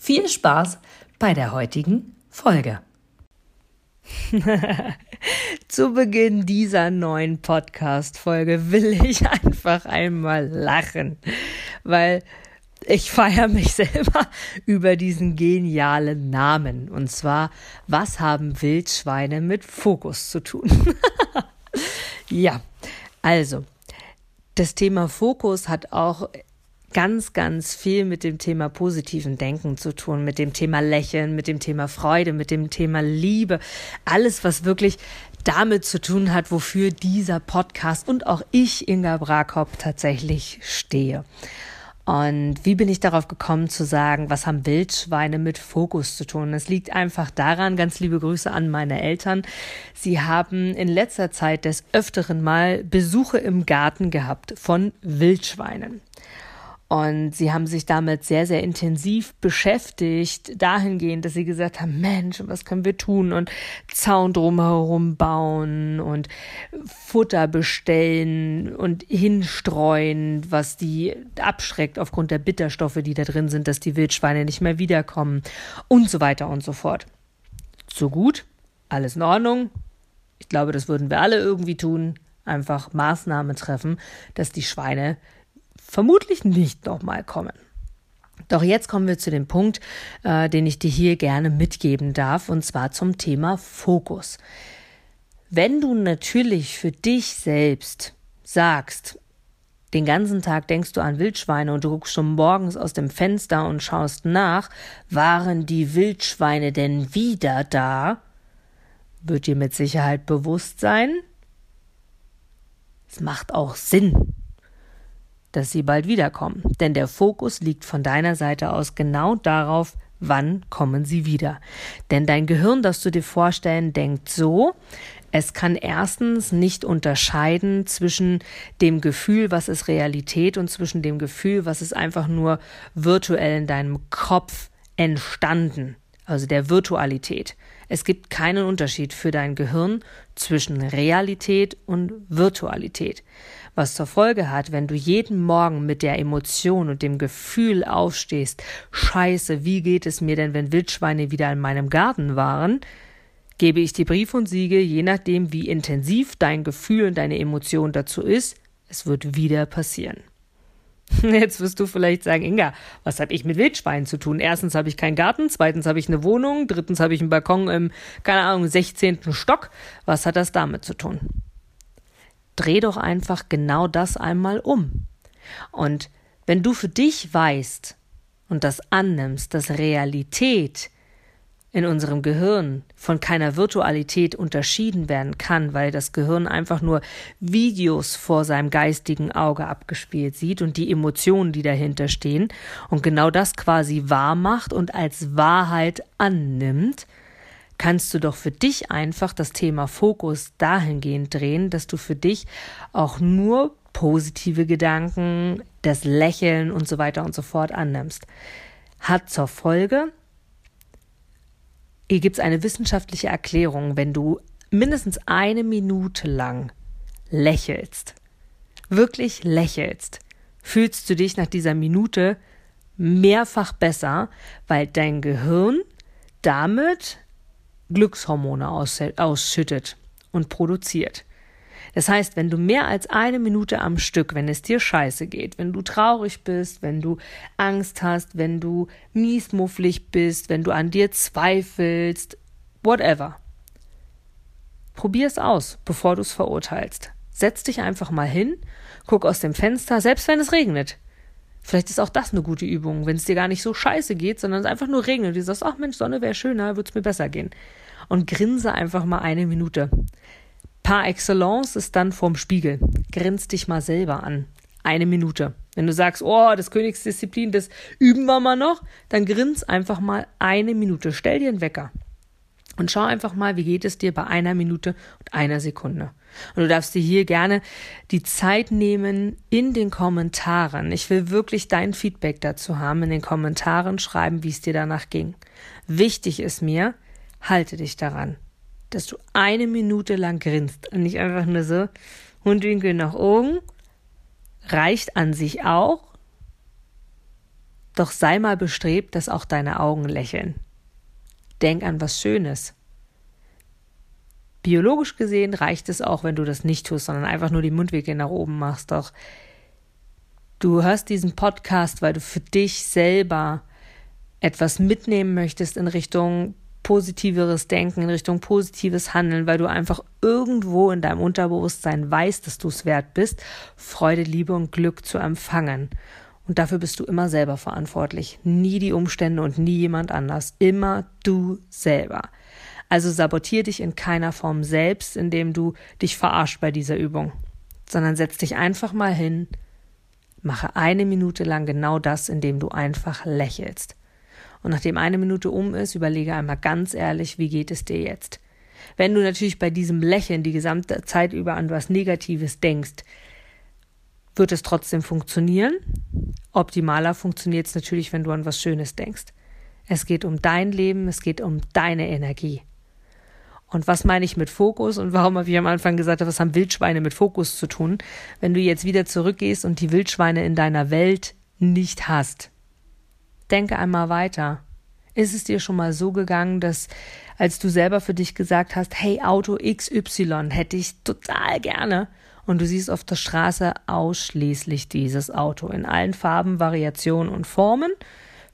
viel Spaß bei der heutigen Folge. Zu Beginn dieser neuen Podcast-Folge will ich einfach einmal lachen, weil ich feiere mich selber über diesen genialen Namen. Und zwar, was haben Wildschweine mit Fokus zu tun? ja, also, das Thema Fokus hat auch ganz, ganz viel mit dem Thema positiven Denken zu tun, mit dem Thema Lächeln, mit dem Thema Freude, mit dem Thema Liebe. Alles, was wirklich damit zu tun hat, wofür dieser Podcast und auch ich, Inga Brakop, tatsächlich stehe. Und wie bin ich darauf gekommen zu sagen, was haben Wildschweine mit Fokus zu tun? Es liegt einfach daran, ganz liebe Grüße an meine Eltern. Sie haben in letzter Zeit des Öfteren mal Besuche im Garten gehabt von Wildschweinen. Und sie haben sich damit sehr, sehr intensiv beschäftigt, dahingehend, dass sie gesagt haben, Mensch, was können wir tun? Und Zaun drumherum bauen und Futter bestellen und hinstreuen, was die abschreckt aufgrund der Bitterstoffe, die da drin sind, dass die Wildschweine nicht mehr wiederkommen und so weiter und so fort. So gut, alles in Ordnung. Ich glaube, das würden wir alle irgendwie tun. Einfach Maßnahmen treffen, dass die Schweine vermutlich nicht nochmal kommen. Doch jetzt kommen wir zu dem Punkt, äh, den ich dir hier gerne mitgeben darf, und zwar zum Thema Fokus. Wenn du natürlich für dich selbst sagst, den ganzen Tag denkst du an Wildschweine und du guckst schon morgens aus dem Fenster und schaust nach, waren die Wildschweine denn wieder da? Wird dir mit Sicherheit bewusst sein? Es macht auch Sinn, dass sie bald wiederkommen. Denn der Fokus liegt von deiner Seite aus genau darauf, wann kommen sie wieder. Denn dein Gehirn, das du dir vorstellen, denkt so, es kann erstens nicht unterscheiden zwischen dem Gefühl, was ist Realität und zwischen dem Gefühl, was ist einfach nur virtuell in deinem Kopf entstanden, also der Virtualität. Es gibt keinen Unterschied für dein Gehirn zwischen Realität und Virtualität was zur Folge hat, wenn du jeden Morgen mit der Emotion und dem Gefühl aufstehst, scheiße, wie geht es mir denn, wenn Wildschweine wieder in meinem Garten waren, gebe ich dir Brief und Siege, je nachdem, wie intensiv dein Gefühl und deine Emotion dazu ist, es wird wieder passieren. Jetzt wirst du vielleicht sagen, Inga, was habe ich mit Wildschweinen zu tun? Erstens habe ich keinen Garten, zweitens habe ich eine Wohnung, drittens habe ich einen Balkon im, keine Ahnung, 16. Stock. Was hat das damit zu tun? Dreh doch einfach genau das einmal um. Und wenn du für dich weißt und das annimmst, dass Realität in unserem Gehirn von keiner Virtualität unterschieden werden kann, weil das Gehirn einfach nur Videos vor seinem geistigen Auge abgespielt sieht und die Emotionen, die dahinter stehen und genau das quasi wahr macht und als Wahrheit annimmt, kannst du doch für dich einfach das Thema Fokus dahingehend drehen, dass du für dich auch nur positive Gedanken, das Lächeln und so weiter und so fort annimmst. Hat zur Folge, hier gibt es eine wissenschaftliche Erklärung, wenn du mindestens eine Minute lang lächelst, wirklich lächelst, fühlst du dich nach dieser Minute mehrfach besser, weil dein Gehirn damit Glückshormone ausschüttet und produziert. Das heißt, wenn du mehr als eine Minute am Stück, wenn es dir scheiße geht, wenn du traurig bist, wenn du Angst hast, wenn du miesmufflig bist, wenn du an dir zweifelst, whatever. Probier es aus, bevor du es verurteilst. Setz dich einfach mal hin, guck aus dem Fenster, selbst wenn es regnet. Vielleicht ist auch das eine gute Übung, wenn es dir gar nicht so scheiße geht, sondern es einfach nur regnet. Du sagst, ach Mensch, Sonne wäre schöner, würde es mir besser gehen und grinse einfach mal eine Minute. Par excellence ist dann vorm Spiegel. Grinst dich mal selber an. Eine Minute. Wenn du sagst, oh, das Königsdisziplin, das üben wir mal noch, dann grins einfach mal eine Minute. Stell dir einen Wecker. Und schau einfach mal, wie geht es dir bei einer Minute und einer Sekunde. Und du darfst dir hier gerne die Zeit nehmen in den Kommentaren. Ich will wirklich dein Feedback dazu haben. In den Kommentaren schreiben, wie es dir danach ging. Wichtig ist mir, halte dich daran, dass du eine Minute lang grinst und nicht einfach nur so Mundwinkel nach oben. Reicht an sich auch. Doch sei mal bestrebt, dass auch deine Augen lächeln. Denk an was Schönes. Biologisch gesehen reicht es auch, wenn du das nicht tust, sondern einfach nur die Mundwinkel nach oben machst. Doch du hörst diesen Podcast, weil du für dich selber etwas mitnehmen möchtest in Richtung positiveres Denken, in Richtung positives Handeln, weil du einfach irgendwo in deinem Unterbewusstsein weißt, dass du es wert bist, Freude, Liebe und Glück zu empfangen. Und dafür bist du immer selber verantwortlich. Nie die Umstände und nie jemand anders. Immer du selber. Also sabotier dich in keiner Form selbst, indem du dich verarscht bei dieser Übung, sondern setz dich einfach mal hin, mache eine Minute lang genau das, indem du einfach lächelst. Und nachdem eine Minute um ist, überlege einmal ganz ehrlich, wie geht es dir jetzt? Wenn du natürlich bei diesem Lächeln die gesamte Zeit über an was Negatives denkst, wird es trotzdem funktionieren. Optimaler funktioniert es natürlich, wenn du an was Schönes denkst. Es geht um dein Leben, es geht um deine Energie. Und was meine ich mit Fokus und warum habe ich am Anfang gesagt, was haben Wildschweine mit Fokus zu tun? Wenn du jetzt wieder zurückgehst und die Wildschweine in deiner Welt nicht hast, denke einmal weiter. Ist es dir schon mal so gegangen, dass als du selber für dich gesagt hast, hey, Auto XY hätte ich total gerne, und du siehst auf der Straße ausschließlich dieses Auto in allen Farben, Variationen und Formen,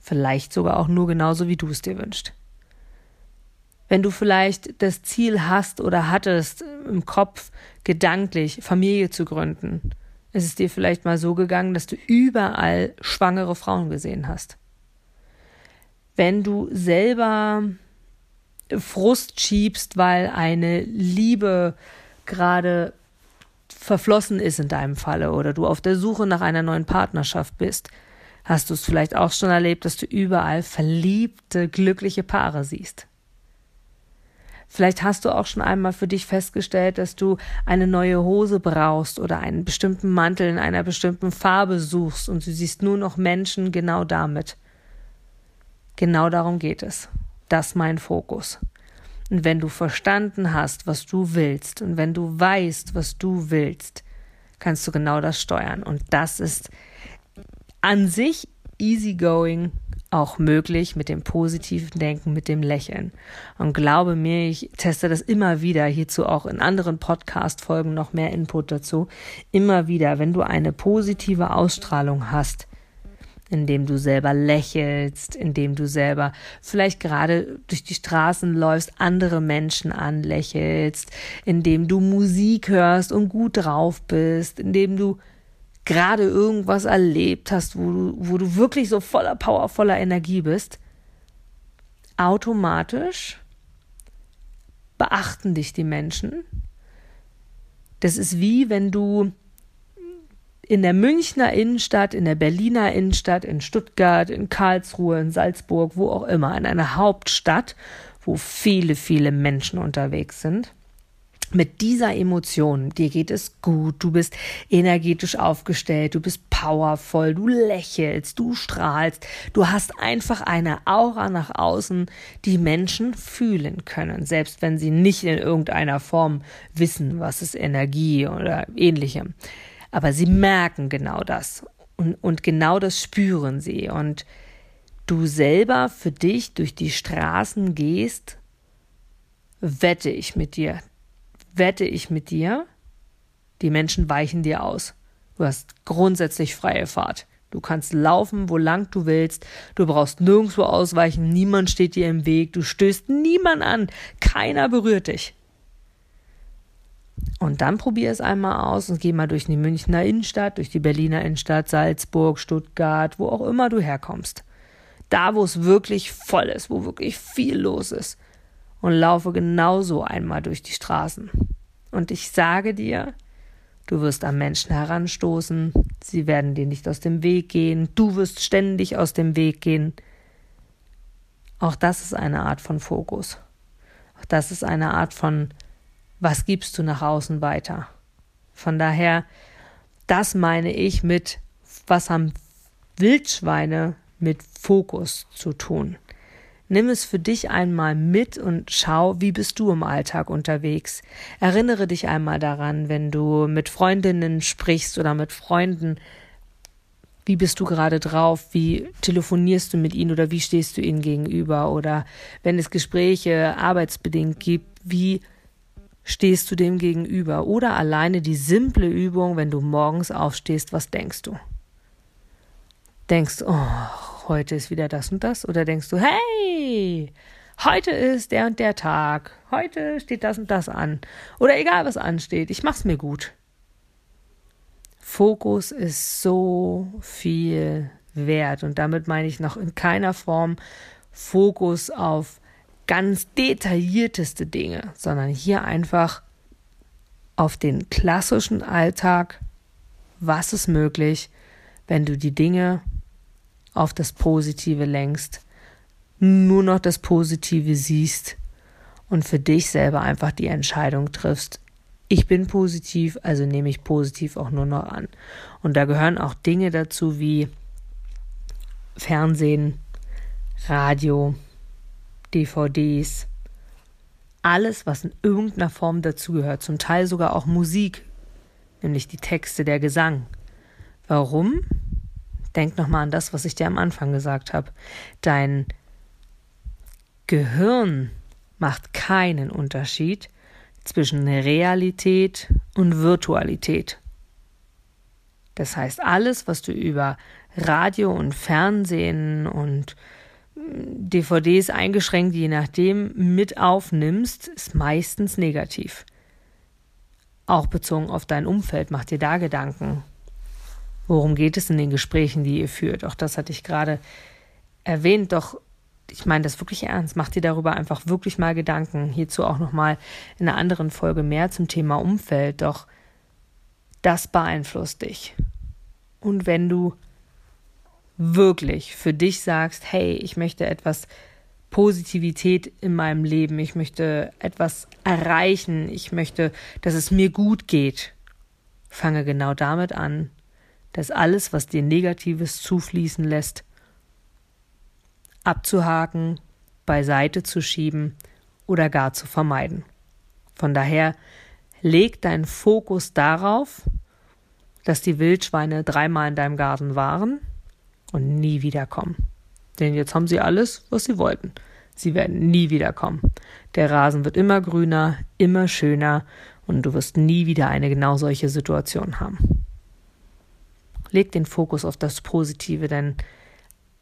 vielleicht sogar auch nur genauso, wie du es dir wünschst. Wenn du vielleicht das Ziel hast oder hattest im Kopf, gedanklich Familie zu gründen, ist es dir vielleicht mal so gegangen, dass du überall schwangere Frauen gesehen hast. Wenn du selber Frust schiebst, weil eine Liebe gerade verflossen ist in deinem Falle oder du auf der Suche nach einer neuen Partnerschaft bist, hast du es vielleicht auch schon erlebt, dass du überall verliebte, glückliche Paare siehst. Vielleicht hast du auch schon einmal für dich festgestellt, dass du eine neue Hose brauchst oder einen bestimmten Mantel in einer bestimmten Farbe suchst und du siehst nur noch Menschen genau damit. Genau darum geht es. Das ist mein Fokus. Und wenn du verstanden hast, was du willst, und wenn du weißt, was du willst, kannst du genau das steuern. Und das ist an sich easygoing auch möglich mit dem positiven Denken, mit dem Lächeln. Und glaube mir, ich teste das immer wieder, hierzu auch in anderen Podcast-Folgen noch mehr Input dazu. Immer wieder, wenn du eine positive Ausstrahlung hast, indem du selber lächelst, indem du selber vielleicht gerade durch die Straßen läufst, andere Menschen anlächelst, indem du Musik hörst und gut drauf bist, indem du gerade irgendwas erlebt hast, wo du, wo du wirklich so voller Power, voller Energie bist, automatisch beachten dich die Menschen. Das ist wie wenn du in der Münchner Innenstadt, in der Berliner Innenstadt, in Stuttgart, in Karlsruhe, in Salzburg, wo auch immer, in einer Hauptstadt, wo viele, viele Menschen unterwegs sind. Mit dieser Emotion, dir geht es gut, du bist energetisch aufgestellt, du bist powervoll, du lächelst, du strahlst, du hast einfach eine Aura nach außen, die Menschen fühlen können, selbst wenn sie nicht in irgendeiner Form wissen, was ist Energie oder ähnlichem. Aber sie merken genau das und, und genau das spüren sie. Und du selber für dich durch die Straßen gehst, wette ich mit dir, wette ich mit dir, die Menschen weichen dir aus. Du hast grundsätzlich freie Fahrt. Du kannst laufen, wo lang du willst. Du brauchst nirgendwo ausweichen. Niemand steht dir im Weg. Du stößt niemand an. Keiner berührt dich. Und dann probier es einmal aus und geh mal durch die Münchner Innenstadt, durch die Berliner Innenstadt, Salzburg, Stuttgart, wo auch immer du herkommst. Da, wo es wirklich voll ist, wo wirklich viel los ist. Und laufe genauso einmal durch die Straßen. Und ich sage dir, du wirst am Menschen heranstoßen, sie werden dir nicht aus dem Weg gehen, du wirst ständig aus dem Weg gehen. Auch das ist eine Art von Fokus. Das ist eine Art von, was gibst du nach außen weiter? Von daher, das meine ich mit, was haben Wildschweine mit Fokus zu tun? Nimm es für dich einmal mit und schau, wie bist du im Alltag unterwegs. Erinnere dich einmal daran, wenn du mit Freundinnen sprichst oder mit Freunden, wie bist du gerade drauf, wie telefonierst du mit ihnen oder wie stehst du ihnen gegenüber oder wenn es Gespräche arbeitsbedingt gibt, wie stehst du dem gegenüber oder alleine die simple Übung, wenn du morgens aufstehst, was denkst du? Denkst, oh, heute ist wieder das und das? Oder denkst du, hey, heute ist der und der Tag, heute steht das und das an. Oder egal, was ansteht, ich mach's mir gut. Fokus ist so viel wert und damit meine ich noch in keiner Form Fokus auf ganz detaillierteste Dinge, sondern hier einfach auf den klassischen Alltag, was ist möglich, wenn du die Dinge auf das Positive lenkst, nur noch das Positive siehst und für dich selber einfach die Entscheidung triffst, ich bin positiv, also nehme ich positiv auch nur noch an. Und da gehören auch Dinge dazu wie Fernsehen, Radio, DVDs, alles, was in irgendeiner Form dazugehört, zum Teil sogar auch Musik, nämlich die Texte, der Gesang. Warum? Denk nochmal an das, was ich dir am Anfang gesagt habe. Dein Gehirn macht keinen Unterschied zwischen Realität und Virtualität. Das heißt, alles, was du über Radio und Fernsehen und hm, DVDs eingeschränkt, je nachdem, mit aufnimmst, ist meistens negativ. Auch bezogen auf dein Umfeld, mach dir da Gedanken. Worum geht es in den Gesprächen, die ihr führt? Auch das hatte ich gerade erwähnt, doch ich meine das wirklich ernst. Mach dir darüber einfach wirklich mal Gedanken. Hierzu auch nochmal in einer anderen Folge mehr zum Thema Umfeld. Doch das beeinflusst dich. Und wenn du wirklich für dich sagst, hey, ich möchte etwas Positivität in meinem Leben, ich möchte etwas erreichen, ich möchte, dass es mir gut geht, fange genau damit an, dass alles, was dir Negatives zufließen lässt, abzuhaken, beiseite zu schieben oder gar zu vermeiden. Von daher leg deinen Fokus darauf, dass die Wildschweine dreimal in deinem Garten waren und nie wiederkommen. Denn jetzt haben sie alles, was sie wollten. Sie werden nie wiederkommen. Der Rasen wird immer grüner, immer schöner und du wirst nie wieder eine genau solche Situation haben. Leg den Fokus auf das Positive, denn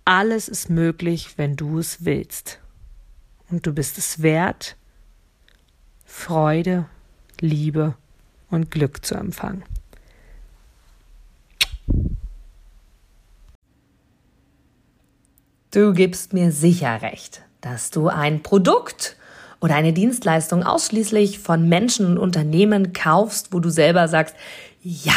alles ist möglich, wenn du es willst. Und du bist es wert, Freude, Liebe und Glück zu empfangen. Du gibst mir sicher recht, dass du ein Produkt oder eine Dienstleistung ausschließlich von Menschen und Unternehmen kaufst, wo du selber sagst, ja,